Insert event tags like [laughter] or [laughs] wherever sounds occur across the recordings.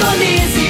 Indonésia.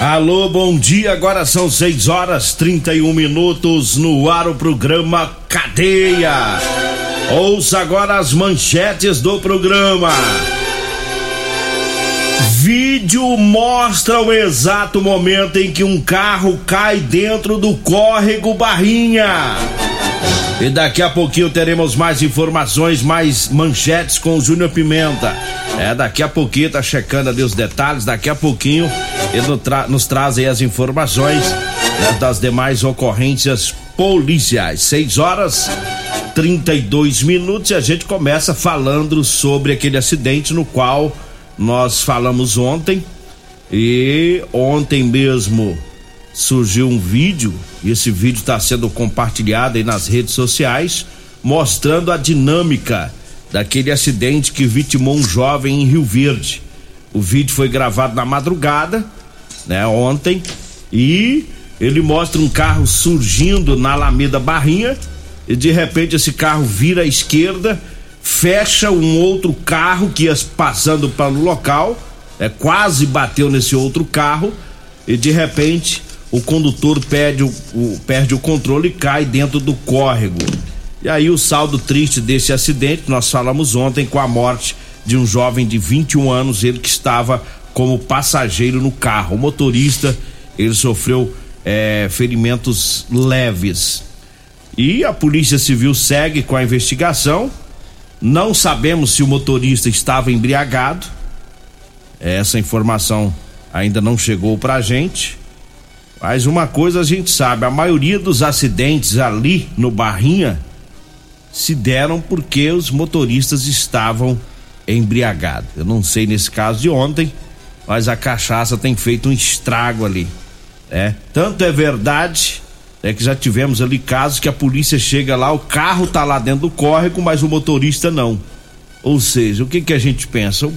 Alô, bom dia. Agora são 6 horas 31 minutos no ar o programa Cadeia. Ouça agora as manchetes do programa. Vídeo mostra o exato momento em que um carro cai dentro do córrego Barrinha. E daqui a pouquinho teremos mais informações, mais manchetes com o Júnior Pimenta. É, daqui a pouquinho tá checando ali os detalhes, daqui a pouquinho ele nos, tra nos traz aí as informações né, das demais ocorrências policiais. 6 horas 32 minutos e a gente começa falando sobre aquele acidente no qual nós falamos ontem e ontem mesmo surgiu um vídeo e esse vídeo está sendo compartilhado aí nas redes sociais mostrando a dinâmica daquele acidente que vitimou um jovem em Rio Verde. O vídeo foi gravado na madrugada, né, ontem, e ele mostra um carro surgindo na Alameda Barrinha e de repente esse carro vira à esquerda, fecha um outro carro que ia passando pelo local, é quase bateu nesse outro carro e de repente o condutor perde o, o, perde o controle e cai dentro do córrego. E aí o saldo triste desse acidente, nós falamos ontem com a morte de um jovem de 21 anos, ele que estava como passageiro no carro. O motorista, ele sofreu é, ferimentos leves. E a Polícia Civil segue com a investigação. Não sabemos se o motorista estava embriagado. Essa informação ainda não chegou pra gente. Mas uma coisa a gente sabe, a maioria dos acidentes ali no Barrinha se deram porque os motoristas estavam embriagados. Eu não sei nesse caso de ontem, mas a cachaça tem feito um estrago ali. É, tanto é verdade é que já tivemos ali casos que a polícia chega lá, o carro tá lá dentro do córrego, mas o motorista não. Ou seja, o que que a gente pensa? O,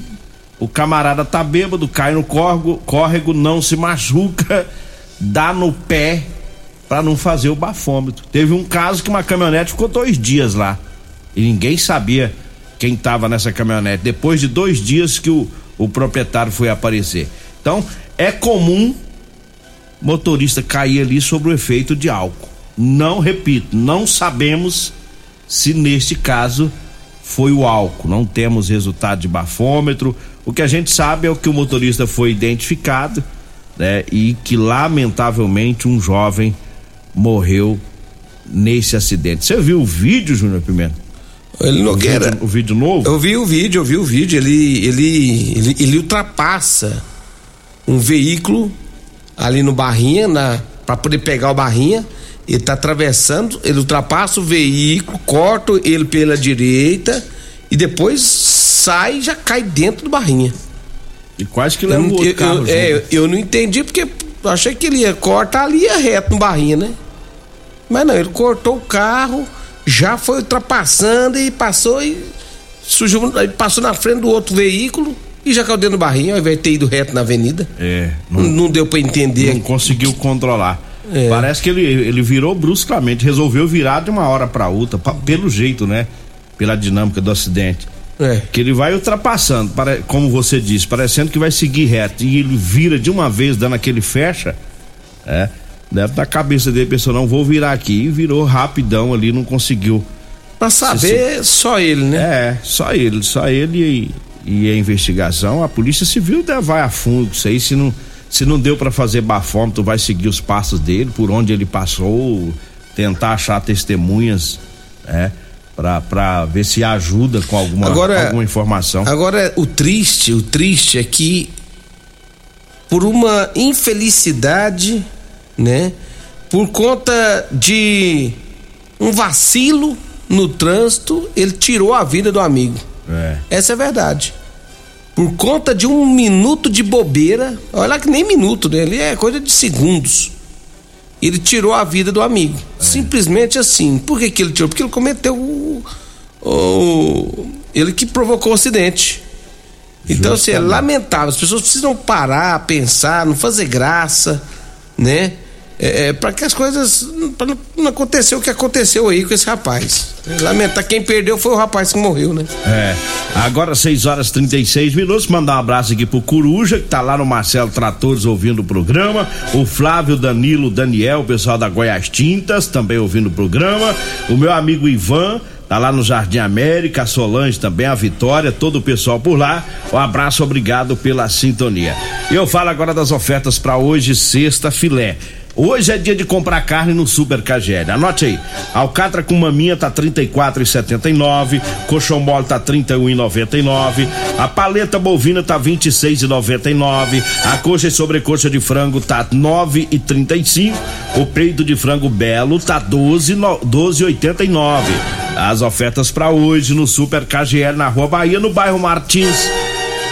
o camarada tá bêbado, cai no córrego, córrego não se machuca, dá no pé para não fazer o bafômetro. Teve um caso que uma caminhonete ficou dois dias lá e ninguém sabia quem estava nessa caminhonete. Depois de dois dias que o, o proprietário foi aparecer. Então é comum motorista cair ali sob o efeito de álcool. Não repito, não sabemos se neste caso foi o álcool. Não temos resultado de bafômetro. O que a gente sabe é o que o motorista foi identificado, né? E que lamentavelmente um jovem morreu nesse acidente. Você viu o vídeo, Júnior Pimenta? Ele Nogueira. O vídeo, o vídeo novo? Eu vi o vídeo, eu vi o vídeo. Ele, ele, ele, ele ultrapassa um veículo ali no Barrinha, na, pra poder pegar o Barrinha. Ele tá atravessando, ele ultrapassa o veículo, corta ele pela direita e depois sai e já cai dentro do Barrinha. E quase que Eu, leva o não- outro eu- carro. eu- é, eu- eu não entendi porque achei que ele ia cortar ali ia reto no Barrinha, né? Mas não, ele cortou o carro, já foi ultrapassando e passou e aí passou na frente do outro veículo e já caiu dentro do barrinho, ao invés de ter ido reto na avenida. É, Não, não deu pra entender. não conseguiu controlar. É. Parece que ele, ele virou bruscamente, resolveu virar de uma hora para outra, pa- pelo jeito, né? Pela dinâmica do acidente. É. Que ele vai ultrapassando, pare- como você disse, parecendo que vai seguir reto. E ele vira de uma vez, dando aquele fecha. É. Deve na cabeça dele, pensou, não, vou virar aqui. E virou rapidão ali, não conseguiu. Pra saber, só ele, né? É, só ele, só ele e, e a investigação. A Polícia Civil vai a fundo com isso aí. Se não, se não deu pra fazer bafômetro, vai seguir os passos dele, por onde ele passou, tentar achar testemunhas, é, pra ver se ajuda com alguma, Agora- alguma informação. Agora, o triste, o triste é que por uma infelicidade, né? Por conta de um vacilo no trânsito, ele tirou a vida do amigo. É. Essa é a verdade. Por conta de um minuto de bobeira, olha que nem minuto, né? Ali é coisa de segundos. Ele tirou a vida do amigo. Simplesmente assim. Por que, que ele tirou? Porque ele cometeu o, o- Ele que provocou o acidente. Então, assim, é Justamente. lamentável. As pessoas precisam parar, pensar, não fazer graça, né? É, é, para que as coisas. Pra não, acontecer o que aconteceu aí com esse rapaz. Lamentar, quem perdeu foi o rapaz que morreu, né? É. Agora 6 horas e 36 minutos. Mandar um abraço aqui pro Coruja, que tá lá no Marcelo Tratores ouvindo o programa. O Flávio Danilo Daniel, o pessoal da Goiás Tintas, também ouvindo o programa. O meu amigo Ivan. Tá lá no Jardim América, a Solange também, a Vitória, todo o pessoal por lá. Um abraço, obrigado pela sintonia. Eu falo agora das ofertas para hoje, sexta filé. Hoje é dia de comprar carne no Super KGL. Anote aí. Alcatra com maminha tá 34,79, coxão mole tá 31,99, a paleta bovina tá 26,99, a coxa e sobrecoxa de frango tá 9,35, o peito de frango belo tá 12 no- 12,89. As ofertas para hoje no Super KGL na Rua Bahia, no bairro Martins.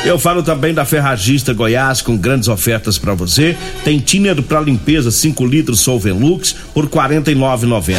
Eu falo também da Ferragista Goiás com grandes ofertas para você. Tem tiner para limpeza 5 litros Solvenlux por R$ 49,90.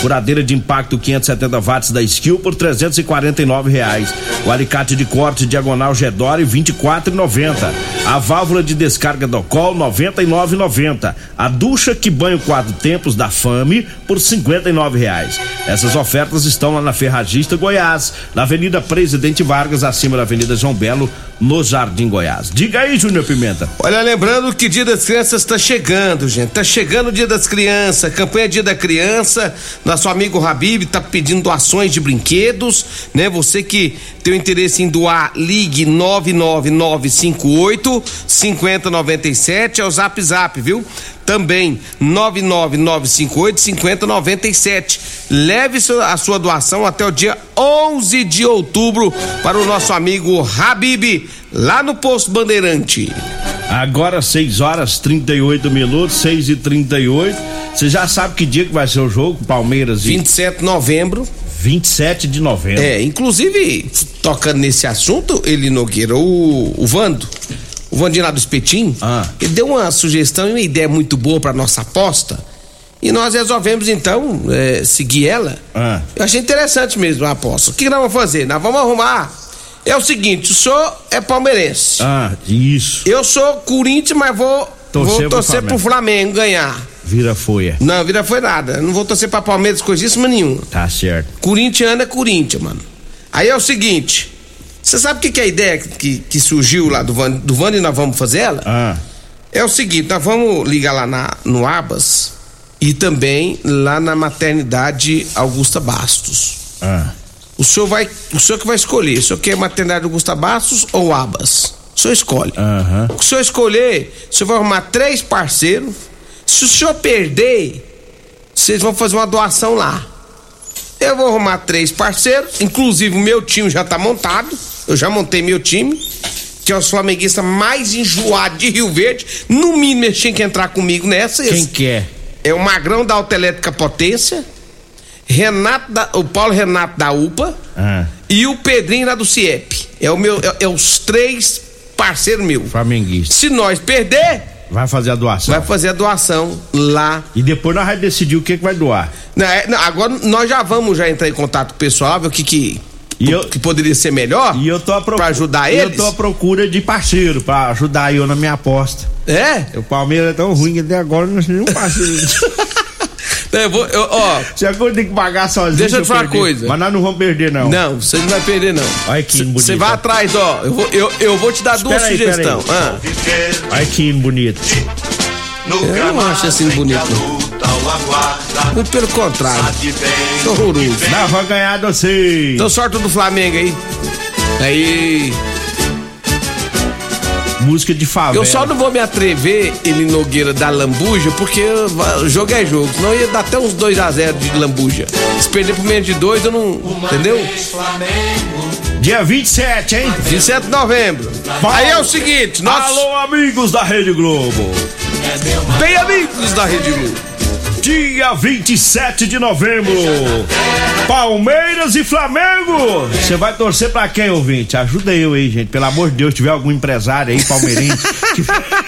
Furadeira de impacto 570 watts da Skill por 349 reais. O alicate de corte diagonal Gedore R$ 24,90. A válvula de descarga do Col R$ 99,90. A ducha que banha o quatro tempos da Fame por 59 reais. Essas ofertas estão lá na Ferragista Goiás, na Avenida Presidente Vargas, acima da Avenida João Belo, no Jardim Goiás. Diga aí, Júnior Pimenta. Olha, lembrando que Dia das Crianças está chegando, gente. Tá chegando o Dia das Crianças, campanha Dia da Criança. Nosso amigo Habib tá pedindo doações de brinquedos, né? Você que tem interesse em doar, ligue 99958 5097 é o Zap Zap, viu? Também 99958 5097. Leve a sua doação até o dia 11 de outubro para o nosso amigo Habib, lá no Posto Bandeirante. Agora 6 horas 38 minutos, 6 e 38 Você já sabe que dia que vai ser o jogo, Palmeiras e 27 de novembro. 27 de novembro. É, inclusive, tocando nesse assunto, ele Nogueira, o, o Vando, o Vandinho lá do Espetinho, Ah. ele deu uma sugestão e uma ideia muito boa para nossa aposta. E nós resolvemos então é, seguir ela. Ah. Eu achei interessante mesmo a aposta. O que nós vamos fazer? Nós vamos arrumar. É o seguinte, o senhor é palmeirense. Ah, isso. Eu sou Corinthians, mas vou Torcer vou pro torcer Flamengo. pro Flamengo ganhar. Vira folha. Não, vida foi nada. Não vou torcer pra Palmeiras, coisíssima nenhuma. Tá certo. Corintiano é Corinthians, mano. Aí é o seguinte: você sabe o que, que é a ideia que, que surgiu lá do Van, do Vando e nós vamos fazer ela? Ah, É o seguinte: nós vamos ligar lá na, no Abas e também lá na maternidade Augusta Bastos. ah. O senhor vai, o senhor que vai escolher. O senhor quer maternidade Augusta Bastos ou Abas? O senhor escolhe. Aham. O senhor escolher, o senhor vai arrumar três parceiros. Se o senhor perder, vocês vão fazer uma doação lá. Eu vou arrumar três parceiros, inclusive o meu time já tá montado. Eu já montei meu time, que é os flamenguistas mais enjoados de Rio Verde. No mínimo, eles tinham que entrar comigo nessa. Quem Esse que é? É o Magrão da Autoelétrica Potência, Renato da, o Paulo Renato da UPA Ah, e o Pedrinho lá do CIEP. É, o meu, é, é os três parceiros meus. flamenguista. Se nós perder, Vai fazer a doação. vai fazer a doação lá. E depois nós vamos decidir o que, que vai doar. Não, é, não, agora nós já vamos já entrar em contato com o pessoal, ver o que que, E eu- que poderia ser melhor. E eu tô procura. Pra ajudar Eu eles? tô à procura de parceiro pra ajudar eu na minha aposta. É? O Palmeiras é tão ruim que até agora não tem nenhum parceiro. [laughs] Eu vou, eu- ó, Se agora tem que pagar sozinho. Deixa eu te falar uma perder. coisa. Mas nós não vamos perder, não. não, você não vai perder não. Olha que bonito. Você vai atrás, ó. Eu vou, eu, eu vou te dar duas Espera aí, espera sugestões. Ah, Olha que bonito. eu não acho assim bonito. não. Muito pelo contrário. Horroroso. Nós vamos ganhar de vocês. Então sorte do Flamengo aí. Aí. Música de favela. Eu só não vou me atrever, ele Nogueira da Lambuja, porque o jogo é jogo. Senão ia dar até uns 2x0 de Lambuja. Se perder por menos de dois, eu não. Entendeu? Dia 27, hein? 27 de novembro. Aí é o seguinte, nós. Alô, amigos da Rede Globo. Bem amigos da Rede Globo. Dia 27 de novembro. Palmeiras e Flamengo. Você vai torcer pra quem, ouvinte? Ajuda eu aí, gente. Pelo amor de Deus, tiver algum empresário aí, palmeirense. [laughs]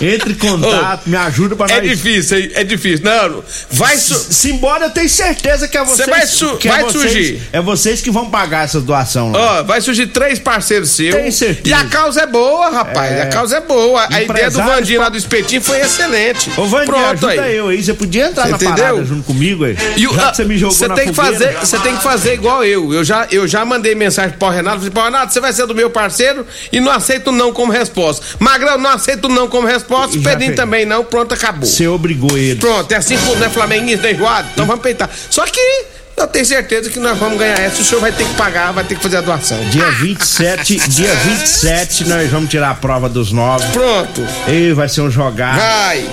Entre em contato, me ajuda pra É nós. difícil, hein? é difícil. Não, vai. Su... Se embora, eu tenho certeza que é vocês. vai su- que é vai vocês- surgir. É vocês que vão pagar essa doação lá. Ó, vai surgir três parceiros seus. Tem certeza. E a causa é boa, rapaz. É. A causa é boa. A ideia do Vandinho lá do espetinho foi excelente. Ô, Vandir, Pronto ajuda aí. eu aí. Você podia entrar Você na entendeu? parada junto comigo aí. E o- Já que você me jogou você na tem que fazer, você tem que fazer igual eu. Eu já, eu já mandei mensagem pro Renato, falei, "Pô, Renato, você vai ser do meu parceiro e não aceito não como resposta. Magrão, não aceito não como resposta, Pedrinho fez. também não, pronto, acabou. Você obrigou ele. Pronto, é assim que não é flamenguista, é enjoado, então vamos peitar. Só que eu tenho certeza que nós vamos ganhar essa, o senhor vai ter que pagar, vai ter que fazer a doação. Dia 27, dia 27, nós vamos tirar a prova dos nove. Pronto, E vai ser um jogar. vai.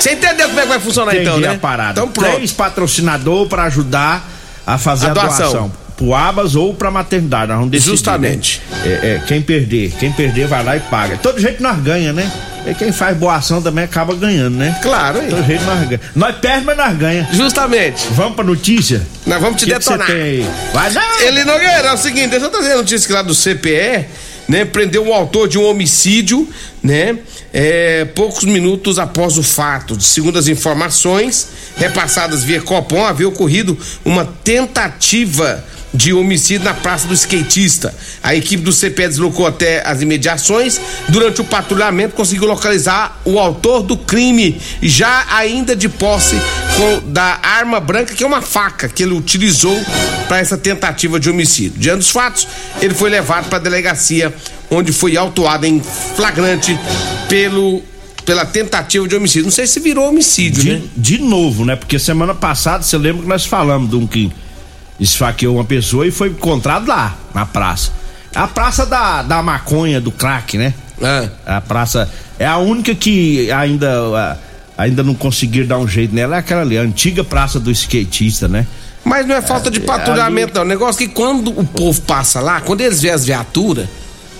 Você entendeu como é que vai funcionar Entendi então, né? a parada. Então pronto. Três patrocinadores para ajudar a fazer A a, doação. Pro Abas ou pra maternidade. Nós vamos decidir, Justamente. né? É, é, quem perder. Quem perder vai lá e paga. Todo jeito nós ganha, né? E quem faz boa ação também acaba ganhando, né? Claro, aí. Todo jeito nós ganha. Nós perdemos, mas nós ganha. Justamente. Vamos pra notícia? Nós vamos te que que detonar. tem aí? Vai não! Ele Nogueira, é o seguinte, deixa eu trazer a notícia que lá do CPE, né? Prendeu o autor de um homicídio, né? É, poucos minutos após o fato. Segundo as informações repassadas via Copom, havia ocorrido uma tentativa de homicídio na Praça do Skatista. A equipe do CPE deslocou até as imediações. Durante o patrulhamento, conseguiu localizar o autor do crime, já ainda de posse com- da arma branca, que é uma faca que ele utilizou para essa tentativa de homicídio. Diante dos fatos, ele foi levado para a delegacia, onde foi autuado em flagrante pelo pela tentativa de homicídio. Não sei se virou homicídio, né? De, de novo, né? Porque semana passada, você lembra que nós falamos de um que esfaqueou uma pessoa e foi encontrado lá, na praça. A praça da, da maconha, do crack, né? Ah. A praça é a única que ainda ainda não conseguiram dar um jeito nela, é aquela ali, a antiga praça do skatista, né? Mas não é falta de patrulhamento, não. O negócio é que quando o povo passa lá, quando eles veem as viaturas,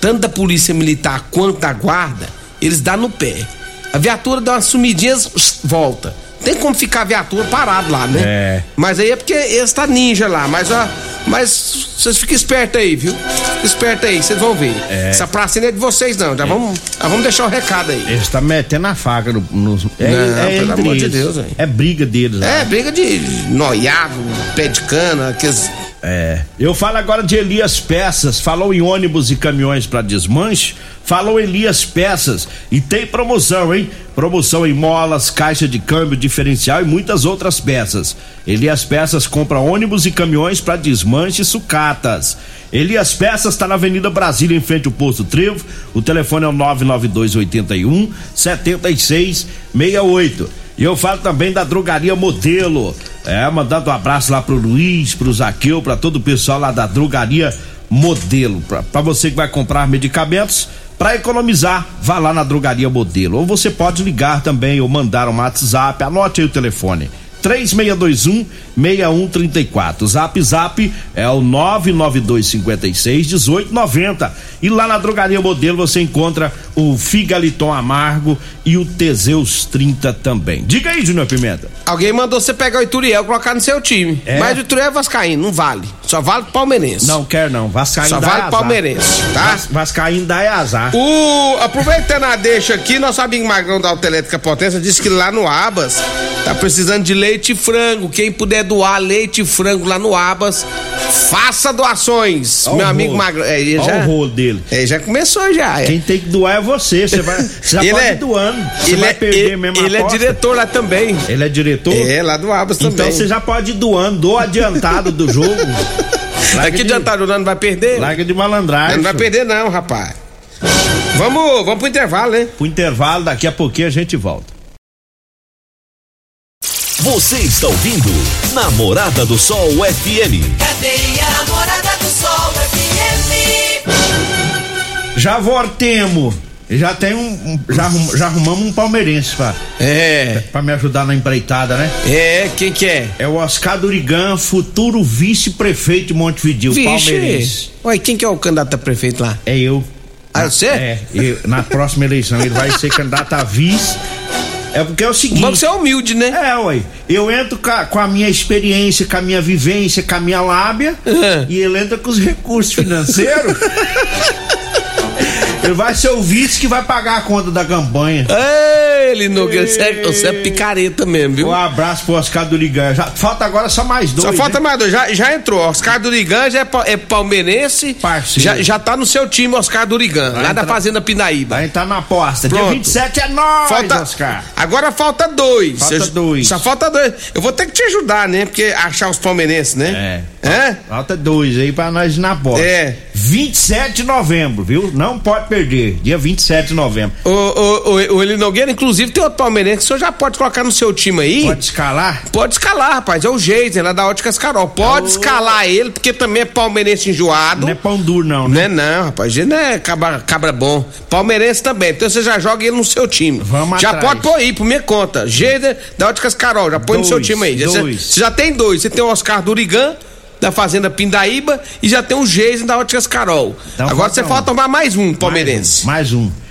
tanto da polícia militar quanto da guarda, eles dão no pé. A viatura dá umas sumidinhas, volta. Tem como ficar a viatura parado lá, né? É. Mas aí é porque eles tá ninja lá, mas ó, mas vocês fiquem espertos aí, viu? Fiquem espertos aí, vocês vão ver. Essa praça não é de vocês, não. Já vamos, já vamos deixar o recado aí. Eles estão metendo a faca no, nos. É, Não, é pelo amor de. Deus, velho. É briga deles. lá. É, briga de noiado, pé de cana, aqueles. É. Eu falo agora de Elias Peças. Falou em ônibus e caminhões para desmanche. Falou Elias Peças. E tem promoção, hein? Promoção em molas, caixa de câmbio diferencial e muitas outras peças. Elias Peças compra ônibus e caminhões para desmanche e sucatas. Elias Peças está na Avenida Brasília, em frente ao Posto Trevo. O telefone é o 99281 7668. E eu falo também da drogaria Modelo. É, mandando um abraço lá pro Luiz, pro Zaqueu, pra todo o pessoal lá da drogaria Modelo. Pra você que vai comprar medicamentos, pra economizar, vá lá na drogaria Modelo. Ou você pode ligar também ou mandar um WhatsApp, anote aí o telefone. 3621 6134. Zap Zap é o 992 56 1890. E lá na Drogaria Modelo você encontra o Figaliton Amargo e o Teseus 30 também. Diga aí, Júnior Pimenta. Alguém mandou você pegar o Ituriel e colocar no seu time. É? Mas o Ituriel é Vascaíno, não vale. Só vale palmeirense. Não quer não, Vascaíno Só dá vale azar. palmeirense, tá? Vas- Vascaíno dá é azar. O, aproveitando a deixa aqui, nosso amigo Magrão da Autoelétrica Potência disse que lá no Abas tá precisando de leite e frango. Quem puder doar leite e frango lá no Abas, faça doações. Ó Meu amigo rolo. Magrão. É, já, o rolo dele. é, já começou já. é. Quem tem que doar é você. Você vai, você já Ele pode é- ir doando. Você ele vai é, perder ele, mesmo a ele é aposta. diretor lá também. Ele é diretor? É, lá do Abas Então também. você já pode ir doando, do adiantado do [laughs] jogo. Larga Aqui de- adiantado não vai perder? Larga de malandragem. Não vai perder não, rapaz. Vamos, vamos pro intervalo, né? Pro intervalo, daqui a pouquinho a gente volta. Você está ouvindo Namorada do Sol FM. Cadeia Namorada do Sol FM. Já voltemos. Já tem um. um- já, já arrumamos um palmeirense pra, É, pra me ajudar na empreitada, né? é, quem que é? É o Oscar Durigan, futuro vice-prefeito de Montevideo, palmeirense. Ué, quem que é o candidato a prefeito lá? É eu. Ah, você? É, eu- na próxima eleição ele vai ser candidato a vice. É porque é o seguinte. Que você é humilde, né? É, ué. Eu entro com a, com a minha experiência, com a minha vivência, com a minha lábia, Uhum. e ele entra com os recursos financeiros. [laughs] vai ser o vice que vai pagar a conta da campanha. Ei, Linogueira, você, é- você é picareta mesmo, viu? Um abraço pro Oscar do Ligan. Já, falta agora só mais dois. Só falta né? mais dois. Já, já entrou. Oscar Durigan já é, é palmeirense. Parceiro. Já, já tá no seu time, Oscar Durigan, lá da entrar- Fazenda Pinaíba. Vai entrar na aposta. Dia Pronto. 27 é nóis, Falta, Oscar. agora falta dois. Falta Eu- dois. Só falta dois. Eu vou ter que te ajudar, né? Porque achar os palmeirenses, né? É. É? Falta dois aí pra nós ir na aposta. É. 27 de novembro, viu? Não pode perder. Dia 27 de novembro. O, o, o, o Eli Nogueira, inclusive, tem outro palmeirense que o senhor já pode colocar no seu time aí. Pode escalar? Pode escalar, rapaz. É o Geiser, lá da Óticas Carol. Pode Ô. escalar ele, porque também é palmeirense enjoado. Não é pão duro, não, Não né? é não, rapaz. Ele não é cabra, cabra bom. Palmeirense também. Então você já joga ele no seu time. Vamos já atrás. pode pôr aí, por minha conta. Geiser da Óticas Carol. Já põe no seu Dois, time aí. Já- dois. Você já tem dois. Você tem o Oscar Durigan. Da Fazenda Pindaíba e já tem o Geiser da Óticas Carol. Então Agora você um. falta tomar mais um palmeirense. Mais um. Mais um.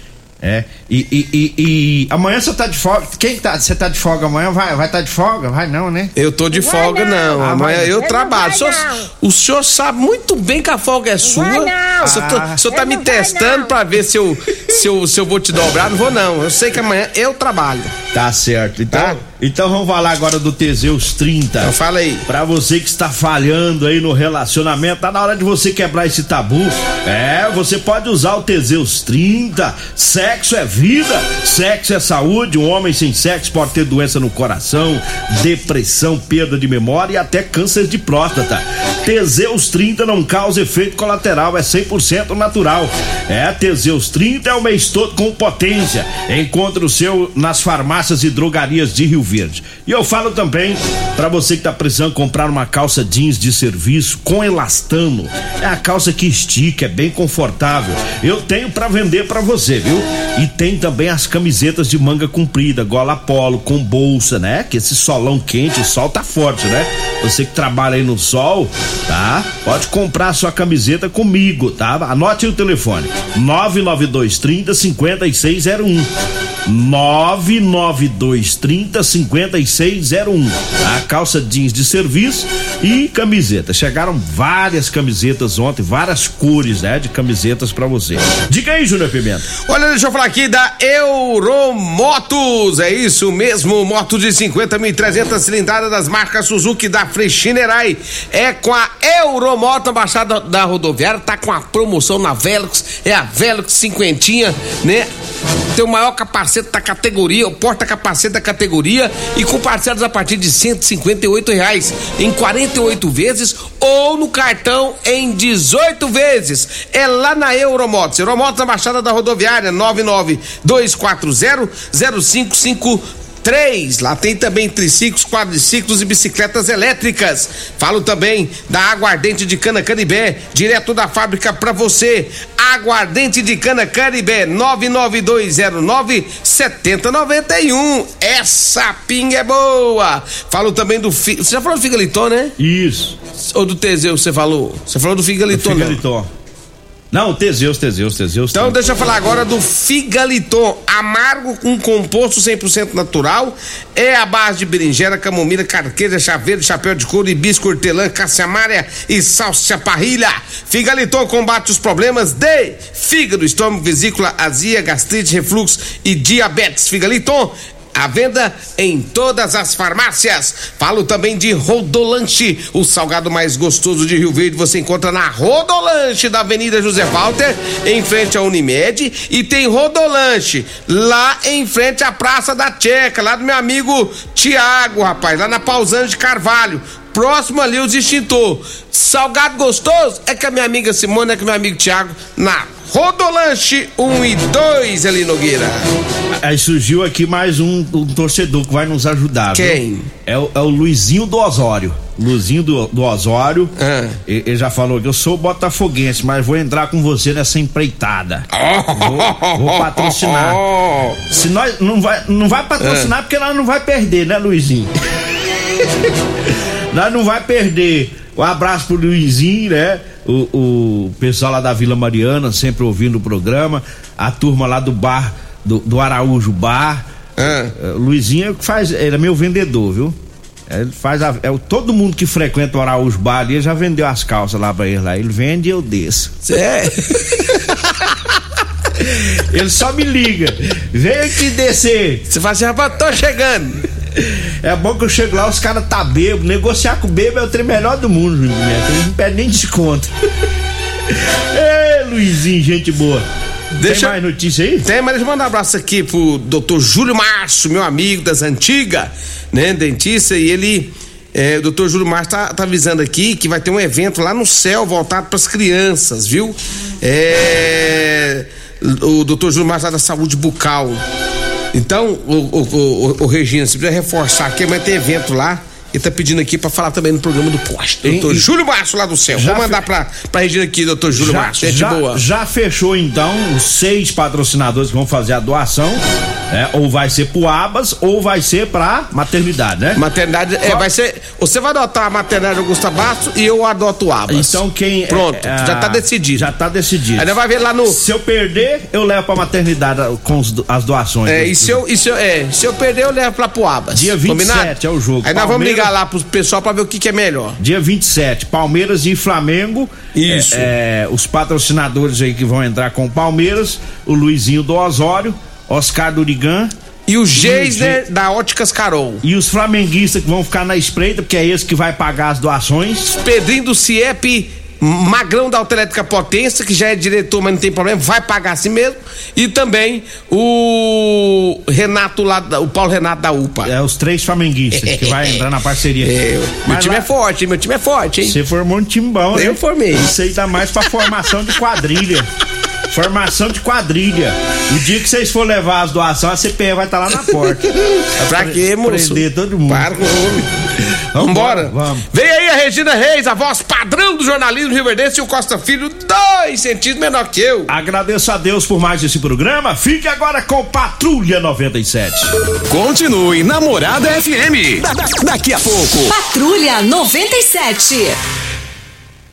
É. E, e, e, e amanhã você tá de folga. Quem tá? Você tá de folga amanhã? Vai vai tá de folga? Vai não, né? Eu tô de folga, não. Ah, Amanhã eu não trabalho. vai, O senhor, não. o senhor sabe muito bem que a folga é sua. vai, não. O senhor, tá- o senhor tá me não testando não. pra ver se eu, se, eu, se eu vou te dobrar. Não vou, não. Eu sei que amanhã eu trabalho. Tá certo. Então, Tá. Então vamos falar agora do Teseus 30. Então fala aí. Pra você que está falhando aí no relacionamento, tá na hora de você quebrar esse tabu. É, você pode usar o Teseus 30. Sexo é vida, sexo é saúde. Um homem sem sexo pode ter doença no coração, depressão, perda de memória e até câncer de próstata. Teseus 30 não causa efeito colateral, é 100% natural. É, Teseus 30 é o mês todo com potência. Encontre o seu nas farmácias e drogarias de Rio Verde. E eu falo também pra você que tá precisando comprar uma calça jeans de serviço com elastano. É a calça que estica, é bem confortável. Eu tenho pra vender pra você, viu? E tem também as camisetas de manga comprida, gola polo, com bolsa, né? Que esse solão quente, o sol tá forte, né? Você que trabalha aí no sol, tá? Pode comprar a sua camiseta comigo, tá? Anote o telefone: 99230 5601. 99230 5601. A calça jeans de serviço e camiseta. Chegaram várias camisetas ontem, várias cores, né? De camisetas pra você. Diga aí, Júnior Pimenta. Olha, deixa eu falar aqui da Euromotos. É isso mesmo, moto de 50.300 cilindradas das marcas Suzuki da Freixenerai. É com a Euromoto, embaixada da rodoviária, tá com a promoção na Velux. É a Velux cinquentinha, né? Tem o maior capacete da categoria, o porta-capacete da categoria e com parcelas a partir de 158 reais em 48 vezes ou no cartão em 18 vezes. É lá na Euromotos. Euromotos na Baixada da Rodoviária 992400553. Lá tem também triciclos, quadriciclos e bicicletas elétricas. Falo também da aguardente de cana canibé, direto da fábrica pra você. Aguardente de cana canibé 99209 7091. Essa pinga é boa. Falo também do fi... Você já falou do Figaliton, né? Isso. Ou do Teseu, você falou? Você falou do Figaliton, né? Figaliton. Não, Teseus, Teseus, Teseus. Então deixa eu falar agora do Figaliton, amargo com composto 100% natural, é a base de berinjela, camomila, carqueja, chaveiro, chapéu de couro, hibisco, hortelã, caça-amária e salsa parrilha. Figaliton combate os problemas de fígado, estômago, vesícula, azia, gastrite, refluxo e diabetes. Figaliton à venda em todas as farmácias. Falo também de Rodolanche, o salgado mais gostoso de Rio Verde. Você encontra na Rodolanche da Avenida José Walter, em frente à Unimed. E tem Rodolanche lá em frente à Praça da Checa, lá do meu amigo Tiago, rapaz, lá na Pausante de Carvalho. Próximo ali os extintor. Salgado gostoso é que a minha amiga Simone, é que meu amigo Tiago, na Rodolanche 1 e 2, Eli Nogueira. Aí surgiu aqui mais um, um torcedor que vai nos ajudar. Quem? É, o- é o Luizinho do Osório. Luizinho do, do Osório. Ah. E- Ele já falou que eu sou botafoguense, mas vou entrar com você nessa empreitada. Vou, vou patrocinar. [laughs] Se nós não vai, não vai patrocinar porque nós não vai perder, né, Luizinho? [laughs] nós não vai perder. Um abraço pro Luizinho, né? O, o pessoal lá da Vila Mariana, sempre ouvindo o programa. A turma lá do bar, do, do Araújo Bar. É, o Luizinho é o que faz, ele é meu vendedor, viu? É, Ele faz a- é, o- todo mundo que frequenta o Araújo Bar ali ele já vendeu as calças lá pra ele lá. Ele vende e eu desço. É. [laughs] Ele só me liga. Vem aqui descer. Você fala assim, rapaz, tô chegando. [laughs] É bom que eu chego lá, os caras tá bêbado. Negociar com bêbado é o trem melhor do mundo, Júnior Neto. Eles não pedem nem desconto. [laughs] Ê, Luizinho, gente boa. Deixa- Tem mais notícia aí? Tem, mas deixa eu mandar um abraço aqui pro doutor Júlio Márcio, meu amigo das antigas, né, dentista, e ele, é, o doutor Júlio Márcio tá, tá avisando aqui que vai ter um evento lá no céu voltado pras crianças, viu? É, o doutor Júlio Márcio lá da saúde bucal. Então, o, o, o, o Regina, se precisa reforçar aqui, mas tem evento lá. Ele tá pedindo aqui pra falar também no programa do posto. Doutor e- Júlio Márcio lá do céu. Vou mandar fe- pra, pra Regina aqui, doutor Júlio Márcio. Gente já, boa. já fechou então os seis patrocinadores que vão fazer a doação, né? Ou vai ser pro Abas ou vai ser pra maternidade, né? Maternidade, é, Qual- vai ser. Você vai adotar a maternidade Augusta Bastos e eu adoto o Abas. Então quem. Pronto, é, já tá decidido. Já tá decidido. Nós vai ver lá no. Se eu perder, eu levo pra maternidade com os as doações. É, e se eu, e se eu, é, se eu perder, eu levo lá pro Abas. Dia 27 é o jogo. Aí nós vamos Palmeiras- ligar lá pro pessoal pra ver o que, que é melhor. Dia 27, Palmeiras e Flamengo. Isso. É, é, os patrocinadores aí que vão entrar com o Palmeiras, o Luizinho do Osório, Oscar Durigan E o Geisner Ge- da Óticas Carol. e os flamenguistas que vão ficar na espreita, porque é esse que vai pagar as doações. Pedrinho do CIEP, Magrão da Autoelétrica Potência, que já é diretor, mas não tem problema, vai pagar assim mesmo. E também o Renato lá, o Paulo Renato da UPA. É os três flamenguistas que vai entrar na parceria. É, meu time lá- é forte, hein? meu time é forte, hein? Você formou um time bom, né? Eu formei. Isso aí dá mais pra formação de quadrilha. [laughs] Formação de quadrilha. O dia que vocês for levar as doações, a CPE vai estar lá na porta. [laughs] Pra quê, moço? Prender todo mundo. Para com o homem. Vambora, vamos. Vem aí a Regina Reis, a voz padrão do jornalismo Rio Verdense e o Costa Filho, dois centímetros menor que eu. Agradeço a Deus por mais esse programa. Fique agora com Patrulha 97. Continue Namorada FM. Da- da- daqui a pouco. Patrulha 97.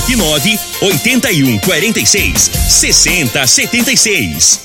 9 81 46 60 76.